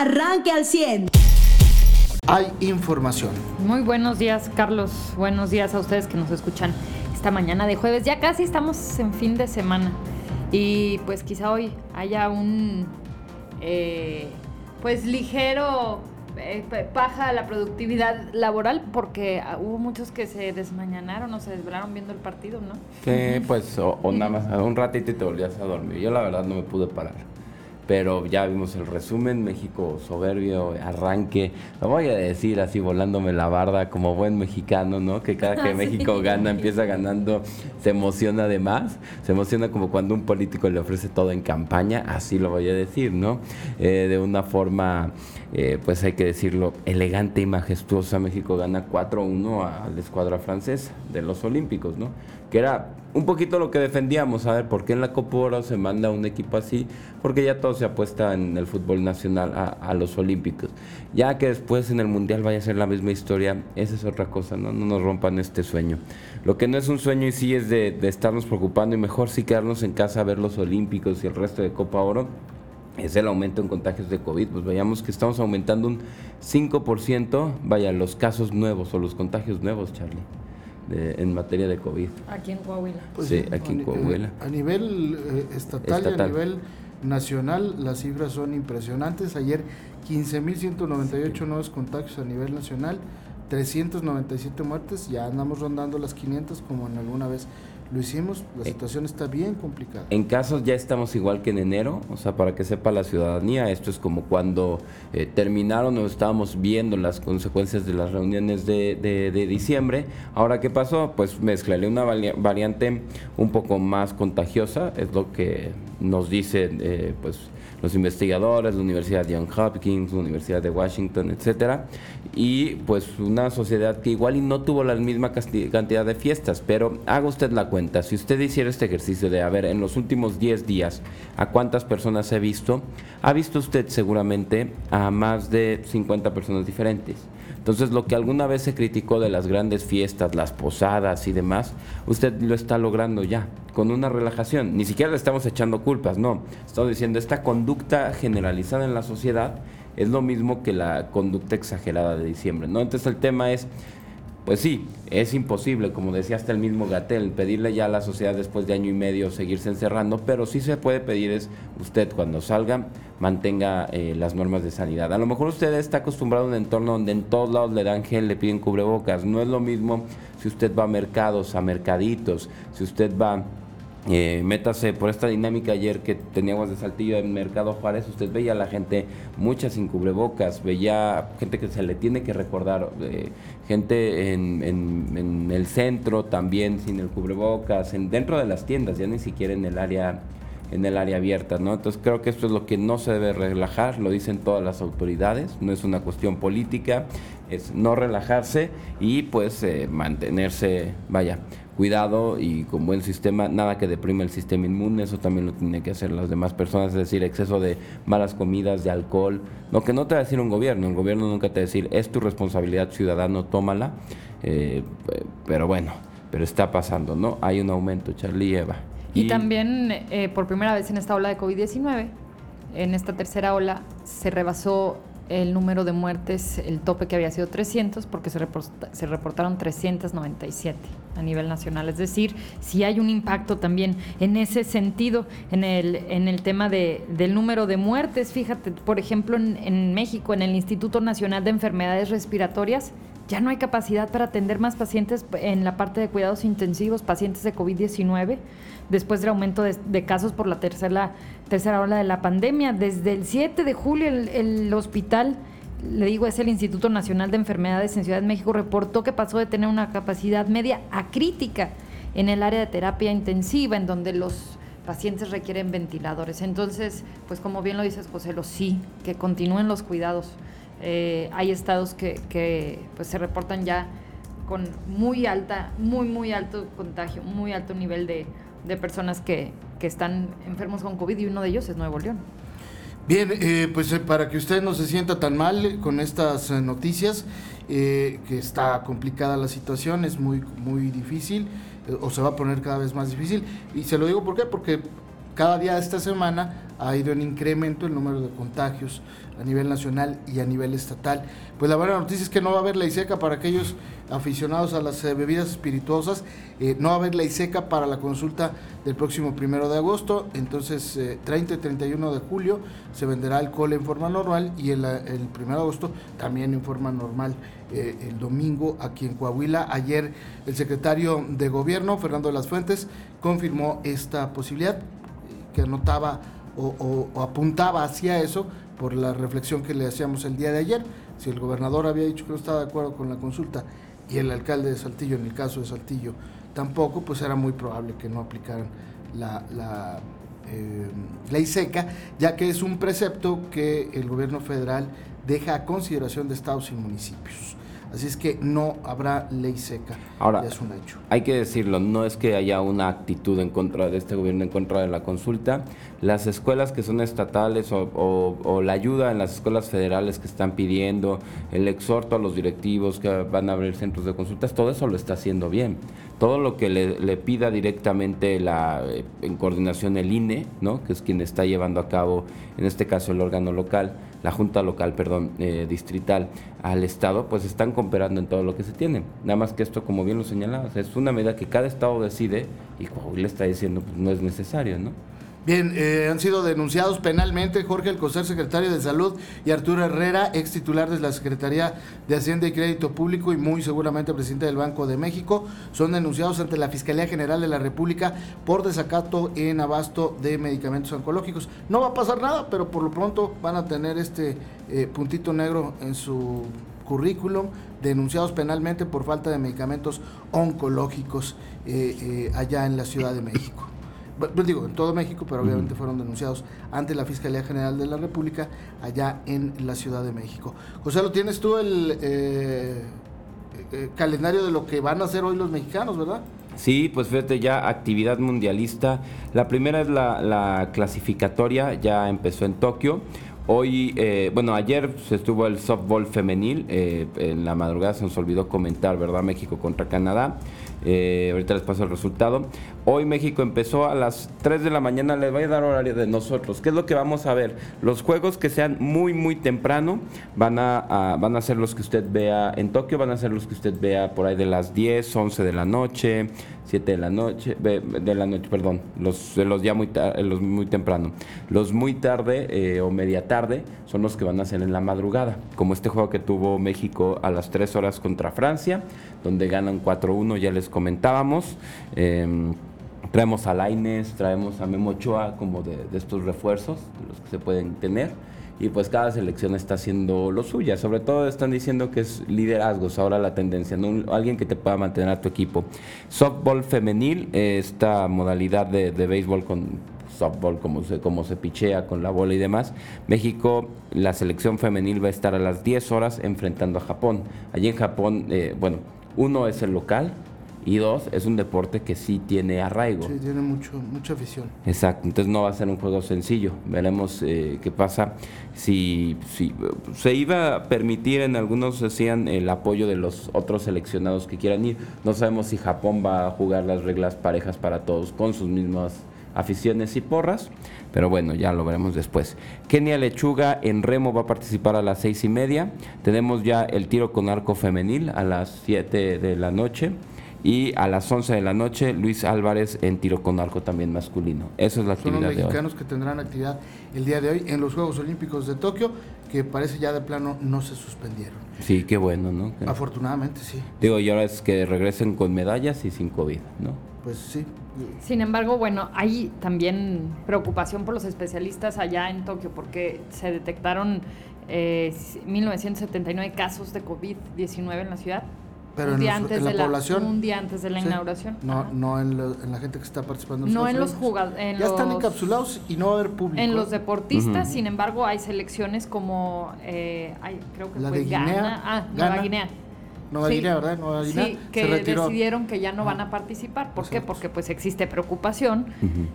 arranque al 100. Hay información. Muy buenos días, Carlos. Buenos días a ustedes que nos escuchan esta mañana de jueves. Ya casi estamos en fin de semana. Y pues quizá hoy haya un eh, pues ligero eh, paja la productividad laboral porque ah, hubo muchos que se desmañanaron o se desvelaron viendo el partido, ¿no? Sí, pues o, o nada más un ratito y te volvías a dormir. Yo la verdad no me pude parar pero ya vimos el resumen, México soberbio, arranque, lo voy a decir así volándome la barda como buen mexicano, ¿no? Que cada que México gana, empieza ganando, se emociona de más, se emociona como cuando un político le ofrece todo en campaña, así lo voy a decir, ¿no? Eh, de una forma, eh, pues hay que decirlo, elegante y majestuosa, México gana 4-1 a la escuadra francesa de los Olímpicos, ¿no? Que era un poquito lo que defendíamos, a ver, ¿por qué en la Copa Oro se manda un equipo así? Porque ya todo se apuesta en el fútbol nacional a, los Olímpicos. Ya que después en el Mundial vaya a ser la misma historia, esa es otra cosa, ¿no? No nos rompan este sueño. Lo que no es un sueño y sí es de, estarnos preocupando y mejor sí quedarnos en casa a ver los Olímpicos y el resto de Copa Oro es el aumento en contagios de COVID. Pues veíamos que estamos aumentando un 5%, vaya, los casos nuevos o los contagios nuevos, Charlie en materia de COVID. Aquí en Coahuila. Pues sí, aquí en Coahuila. A nivel eh, estatal, y a nivel nacional las cifras son impresionantes. Ayer 15.198 nuevos contagios a nivel nacional, 397 muertes, ya andamos rondando las 500 como en alguna vez lo hicimos, la eh, situación está bien complicada. En casos ya estamos igual que en enero, o sea, para que sepa la ciudadanía, esto es como cuando eh, terminaron o estábamos viendo las consecuencias de las reuniones de, de, diciembre. Ahora, ¿qué pasó? Pues mezclaré una variante un poco más contagiosa, es lo que nos dice, eh, pues los investigadores, la Universidad de Johns Hopkins, la Universidad de Washington, etcétera, y pues una sociedad que igual y no tuvo la misma cantidad de fiestas, pero haga usted la cuenta, si usted hiciera este ejercicio de, a ver, en los últimos 10 días, ¿a cuántas personas he visto? Ha visto usted seguramente a más de 50 personas diferentes. Entonces, lo que alguna vez se criticó de las grandes fiestas, las posadas y demás, usted lo está logrando ya, con una relajación. Ni siquiera le estamos echando culpas, no. Estamos diciendo, esta conducta generalizada en la sociedad es lo mismo que la conducta exagerada de diciembre, ¿no? Entonces, el tema es pues sí, es imposible, como decía hasta el mismo Gatel, pedirle ya a la sociedad después de año y medio seguirse encerrando, pero sí se puede pedir es usted cuando salga mantenga eh, las normas de sanidad. A lo mejor usted está acostumbrado a un entorno donde en todos lados le dan gel, le piden cubrebocas. No es lo mismo si usted va a mercados, a mercaditos, si usted va eh, métase por esta dinámica ayer que teníamos de Saltillo en Mercado Juárez, usted veía a la gente muchas sin cubrebocas, veía gente que se le tiene que recordar, eh, gente en, en, el centro también sin el cubrebocas, en, dentro de las tiendas, ya ni siquiera en el área en el área abierta, ¿no? Entonces creo que esto es lo que no se debe relajar, lo dicen todas las autoridades, no es una cuestión política, es no relajarse y pues eh, mantenerse, vaya, cuidado y con buen sistema, nada que deprime el sistema inmune, eso también lo tienen que hacer las demás personas, es decir, exceso de malas comidas, de alcohol, lo que no te va a decir un gobierno, un gobierno nunca te va a decir, es tu responsabilidad ciudadano, tómala, eh, pero bueno, pero está pasando, ¿no? Hay un aumento, Charlie Eva. Y, también eh, por primera vez en esta ola de COVID-19, en esta tercera ola, se rebasó el número de muertes, el tope que había sido 300, porque se, se reportaron 397 a nivel nacional. Es decir, si hay un impacto también en ese sentido, en el, en el tema de, del número de muertes. Fíjate, por ejemplo, en, en México, en el Instituto Nacional de Enfermedades Respiratorias, ya no hay capacidad para atender más pacientes en la parte de cuidados intensivos, pacientes de COVID-19, después del aumento de, casos por la tercera, tercera ola de la pandemia. Desde el 7 de julio el, hospital le digo, es el Instituto Nacional de Enfermedades en Ciudad de México, reportó que pasó de tener una capacidad media a crítica en el área de terapia intensiva, en donde los pacientes requieren ventiladores. Entonces, pues como bien lo dices, José, lo sí, que continúen los cuidados. Eh, hay estados que, pues, se reportan ya con muy alta, muy, muy alto contagio, muy alto nivel de, personas que, que, están enfermos con COVID y uno de ellos es Nuevo León. Bien, eh, pues eh, para que usted no se sienta tan mal con estas noticias, que está complicada la situación, es muy, muy difícil o se va a poner cada vez más difícil. Y se lo digo ¿por qué? porque cada día de esta semana ha ido en incremento el número de contagios a nivel nacional y a nivel estatal. Pues la buena noticia es que no va a haber ley seca para aquellos aficionados a las eh, bebidas espirituosas, eh, no va a haber ley seca para la consulta del próximo primero de agosto, entonces 30 y 31 de julio se venderá alcohol en forma normal y el, el primero de agosto también en forma normal. el domingo aquí en Coahuila, ayer el secretario de gobierno, Fernando de las Fuentes, confirmó esta posibilidad que anotaba o, apuntaba hacia eso por la reflexión que le hacíamos el día de ayer. Si el gobernador había dicho que no estaba de acuerdo con la consulta y el alcalde de Saltillo, en el caso de Saltillo, tampoco, pues era muy probable que no aplicaran la, eh, ley seca, ya que es un precepto que el gobierno federal deja a consideración de estados y municipios. Así es que no habrá ley seca. Ahora, es un hecho. Hay que decirlo, no es que haya una actitud en contra de este gobierno, en contra de la consulta. Las escuelas que son estatales o, la ayuda en las escuelas federales que están pidiendo, el exhorto a los directivos que van a abrir centros de consultas, todo eso lo está haciendo bien. Todo lo que le, pida directamente la, eh, en coordinación el INE, ¿no? que es quien está llevando a cabo, en este caso el órgano local, la Junta Local, perdón, eh, distrital al Estado, pues están cooperando en todo lo que se tiene. Nada más que esto, como bien lo señalabas, es una medida que cada Estado decide y le está diciendo, pues no es necesario, ¿no? Bien, eh, han sido denunciados penalmente Jorge Alcocer, secretario de Salud, y Arturo Herrera, ex titular de la Secretaría de Hacienda y Crédito Público y muy seguramente presidente del Banco de México. Son denunciados ante la Fiscalía General de la República por desacato en abasto de medicamentos oncológicos. No va a pasar nada, pero por lo pronto van a tener este eh, puntito negro en su currículum, denunciados penalmente por falta de medicamentos oncológicos eh, allá en la Ciudad de México pues digo, en todo México, pero obviamente fueron denunciados ante la Fiscalía General de la República allá en la Ciudad de México. José, ¿lo tienes tú el eh, eh, calendario de lo que van a hacer hoy los mexicanos, verdad? Sí, pues fíjate, ya actividad mundialista. La primera es la, clasificatoria, ya empezó en Tokio. Hoy, eh, bueno, ayer se estuvo el softball femenil, en la madrugada se nos olvidó comentar, ¿verdad? México contra Canadá. Eh, ahorita les paso el resultado. Hoy México empezó a las 3 de la mañana. Les voy a dar horario de nosotros. ¿Qué es lo que vamos a ver? Los juegos que sean muy, muy temprano van a, van a ser los que usted vea en Tokio. Van a ser los que usted vea por ahí de las 10, 11 de la noche. 7 de la noche, de la noche, perdón, los, los ya muy, los muy temprano. Los muy tarde eh, o media tarde son los que van a ser en la madrugada, como este juego que tuvo México a las 3 horas contra Francia, donde ganan 4-1, ya les comentábamos. Em, traemos a Laines, traemos a Memo Ochoa como de, de estos refuerzos, de los que se pueden tener y pues cada selección está haciendo lo suya. Sobre todo están diciendo que es liderazgos ahora la tendencia, ¿no? alguien que te pueda mantener a tu equipo. Softball femenil, esta modalidad de, de béisbol con softball, como se, como se pichea con la bola y demás. México, la selección femenil va a estar a las 10 horas enfrentando a Japón. Allí en Japón, eh, bueno, uno es el local, y dos, es un deporte que sí tiene arraigo. Sí, tiene mucho, mucha afición. Exacto, entonces no va a ser un juego sencillo. Veremos eh, qué pasa. Si, si se iba a permitir en algunos decían el apoyo de los otros seleccionados que quieran ir. No sabemos si Japón va a jugar las reglas parejas para todos con sus mismas aficiones y porras. Pero bueno, ya lo veremos después. Kenia Lechuga en remo va a participar a las seis y media. Tenemos ya el tiro con arco femenil a las siete de la noche. Y a las 11 de la noche, Luis Álvarez en tiro con arco también masculino. Eso es la actividad Son los mexicanos que tendrán actividad el día de hoy en los Juegos Olímpicos de Tokio, que parece ya de plano no se suspendieron. Sí, qué bueno, ¿no? Afortunadamente, sí. Digo, y ahora es que regresen con medallas y sin COVID, ¿no? Pues sí. Sin embargo, bueno, hay también preocupación por los especialistas allá en Tokio, porque se detectaron eh, 1979 casos de COVID-19 en la ciudad pero un día antes de la, población. Un día antes de la inauguración. No, no en, la gente que está participando. En no en los jugadores. Ya están encapsulados y no va a haber público. En los deportistas, sin embargo, hay selecciones como. Eh, creo que la fue de Guinea. Ah, Nueva Guinea. Nueva Guinea, ¿verdad? Nueva Guinea. Sí, que decidieron que ya no van a participar. ¿Por qué? Porque pues existe preocupación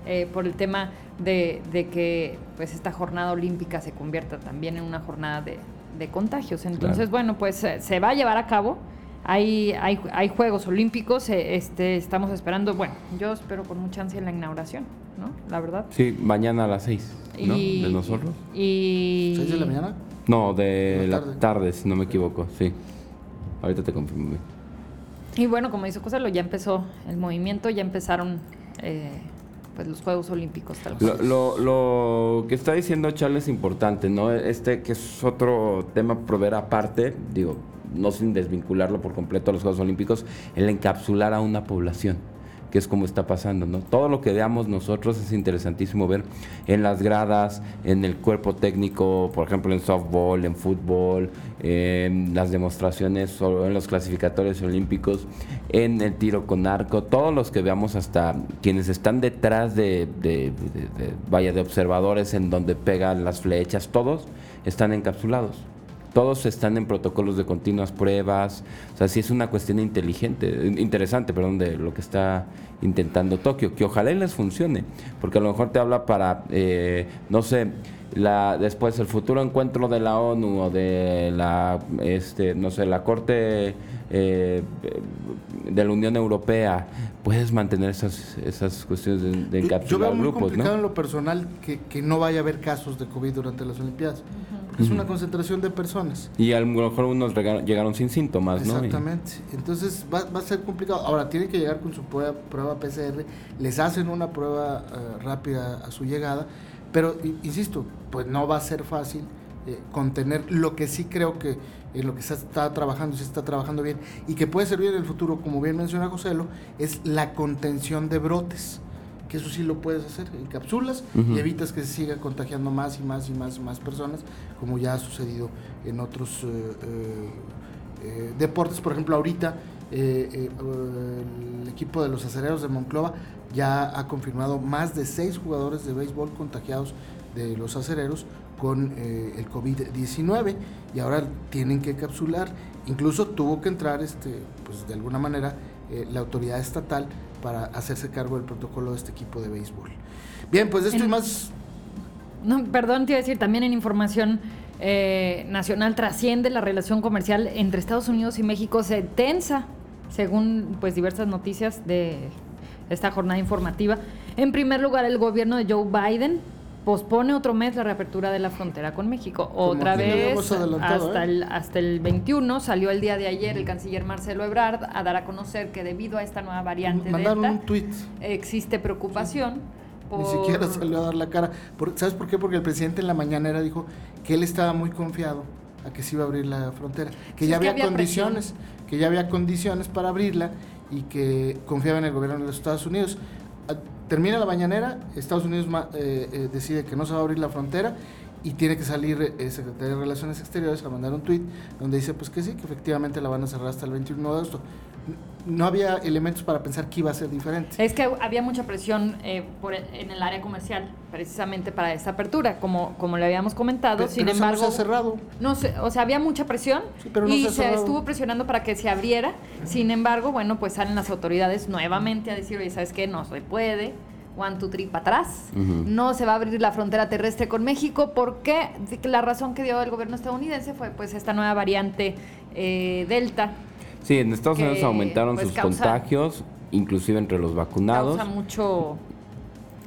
eh, por el tema de, de, que pues esta jornada olímpica se convierta también en una jornada de, de contagios. Entonces, bueno, pues se va a llevar a cabo. Hay, hay, hay Juegos Olímpicos, eh, este, estamos esperando, bueno, yo espero con mucha ansia la inauguración, ¿no? La verdad. Sí, mañana a las seis. ¿no? de nosotros. Y... ¿Seis de la mañana? No, de la, tarde. si no me equivoco, sí. Ahorita te confirmo. Y bueno, como dice José, ya empezó el movimiento, ya empezaron eh, pues los Juegos Olímpicos. Tal lo, lo, que está diciendo Charles es importante, ¿no? Este que es otro tema proveer aparte, digo, no sin desvincularlo por completo a los Juegos Olímpicos, el encapsular a una población que es como está pasando, ¿no? Todo lo que veamos nosotros es interesantísimo ver en las gradas, en el cuerpo técnico, por ejemplo, en softball, en fútbol, en las demostraciones, en los clasificatorios olímpicos, en el tiro con arco, todos los que veamos hasta quienes están detrás de, vaya, de observadores en donde pegan las flechas, todos están encapsulados todos están en protocolos de continuas pruebas. O sea, sí es una cuestión inteligente, interesante, perdón, de lo que está intentando Tokio, que ojalá les funcione, porque a lo mejor te habla para, eh, no sé, la, después el futuro encuentro de la ONU o de la, este, no sé, la Corte eh, de la Unión Europea, puedes mantener esas, esas cuestiones de, de encapsular Yo veo muy grupos, complicado en lo personal que, que, no vaya a haber casos de COVID durante las Olimpiadas. Es una concentración de personas. Y a lo mejor unos llegaron sin síntomas, ¿no? Exactamente. Entonces va, va, a ser complicado. Ahora, tienen que llegar con su prueba, prueba PCR, les hacen una prueba uh, rápida a su llegada, pero, insisto, pues no va a ser fácil eh, contener lo que sí creo que en lo que se está trabajando, se está trabajando bien y que puede servir en el futuro, como bien menciona Joselo, es la contención de brotes que eso sí lo puedes hacer, encapsulas y evitas que se siga contagiando más y más y más y más personas, como ya ha sucedido en otros eh, eh, eh, deportes. Por ejemplo, ahorita el equipo de los acereros de Monclova ya ha confirmado más de seis jugadores de béisbol contagiados de los acereros con el COVID-19 y ahora tienen que capsular. Incluso tuvo que entrar, este, pues de alguna manera, la autoridad estatal para hacerse cargo del protocolo de este equipo de béisbol. Bien, pues esto y más... No, perdón, te iba a decir, también en información eh, nacional trasciende la relación comercial entre Estados Unidos y México, se tensa, según pues diversas noticias de esta jornada informativa. En primer lugar, el gobierno de Joe Biden pospone otro mes la reapertura de la frontera con México. Otra vez, hasta, ¿eh? el, hasta el 21, salió el día de ayer el canciller Marcelo Ebrard a dar a conocer que debido a esta nueva variante Mandaron un tweet. existe preocupación. Ni siquiera salió a dar la cara. ¿Sabes por qué? Porque el presidente en la mañanera dijo que él estaba muy confiado a que se iba a abrir la frontera, que ya había, condiciones, que ya había condiciones para abrirla y que confiaba en el gobierno de los Estados Unidos termina la mañanera, Estados Unidos eh, eh, decide que no se va a abrir la frontera y tiene que salir el eh, secretario de Relaciones Exteriores a mandar un tuit donde dice pues que sí, que efectivamente la van a cerrar hasta el 21 de agosto. No había elementos para pensar que iba a ser diferente. Es que había mucha presión por, en el área comercial, precisamente para esta apertura, como, como le habíamos comentado. Sin embargo, no se ha cerrado. No o sea, había mucha presión y se, estuvo presionando para que se abriera. Sin embargo, bueno, pues salen las autoridades nuevamente a decir, oye, ¿sabes qué? No se puede one, two, three para atrás. No se va a abrir la frontera terrestre con México porque la razón que dio el gobierno estadounidense fue pues esta nueva variante eh, Delta. Sí, en Estados Unidos aumentaron pues, sus contagios, inclusive entre los vacunados. Causa mucho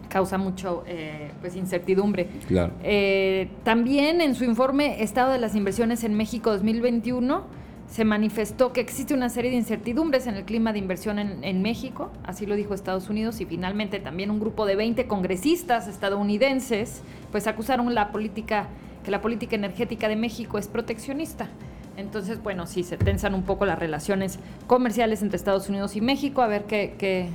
causa mucho eh, pues incertidumbre. Claro. Eh, también en su informe Estado de las Inversiones en México 2021 se manifestó que existe una serie de incertidumbres en el clima de inversión en, México, así lo dijo Estados Unidos, y finalmente también un grupo de 20 congresistas estadounidenses pues acusaron la política, que la política energética de México es proteccionista. Entonces, bueno, sí, se tensan un poco las relaciones comerciales entre Estados Unidos y México, a ver qué, qué,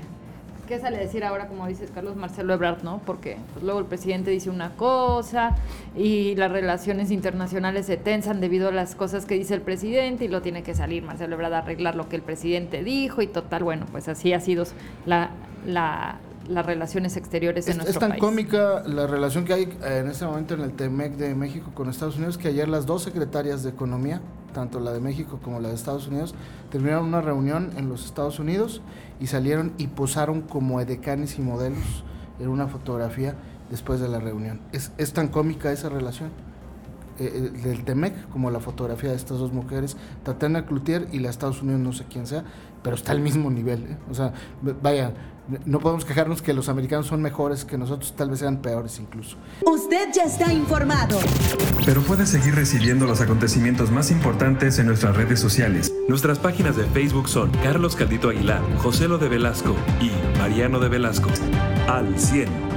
¿Qué sale a decir ahora, como dices Carlos Marcelo Ebrard, no? Porque pues, luego el presidente dice una cosa y las relaciones internacionales se tensan debido a las cosas que dice el presidente y lo tiene que salir Marcelo Ebrard a arreglar lo que el presidente dijo y total, bueno, pues así ha sido la, la, las relaciones exteriores en es, nuestro Es tan cómica la relación que hay en este momento en el TEMEC de México con Estados Unidos que ayer las dos secretarias de Economía, tanto la de México como la de Estados Unidos, terminaron una reunión en los Estados Unidos y salieron y posaron como edecanes y modelos en una fotografía después de la reunión. Es, es tan cómica esa relación. Eh, del Temec, como la fotografía de estas dos mujeres, Tatiana Cloutier y la Estados Unidos, no sé quién sea, pero está al mismo nivel. ¿eh? O sea, vaya, no podemos quejarnos que los americanos son mejores que nosotros, tal vez sean peores incluso. Usted ya está informado. Pero puede seguir recibiendo los acontecimientos más importantes en nuestras redes sociales. Nuestras páginas de Facebook son Carlos Caldito Aguilar, José Lo de Velasco y Mariano de Velasco. Al 100.